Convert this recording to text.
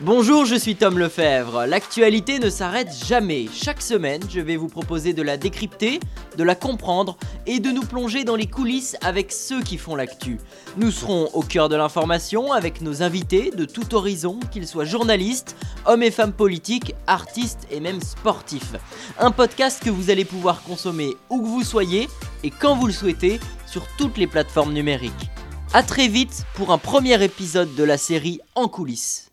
Bonjour, je suis Tom Lefebvre. L'actualité ne s'arrête jamais. Chaque semaine, je vais vous proposer de la décrypter, de la comprendre et de nous plonger dans les coulisses avec ceux qui font l'actu. Nous serons au cœur de l'information avec nos invités de tout horizon, qu'ils soient journalistes, hommes et femmes politiques, artistes et même sportifs. Un podcast que vous allez pouvoir consommer où que vous soyez et quand vous le souhaitez sur toutes les plateformes numériques. A très vite pour un premier épisode de la série En coulisses.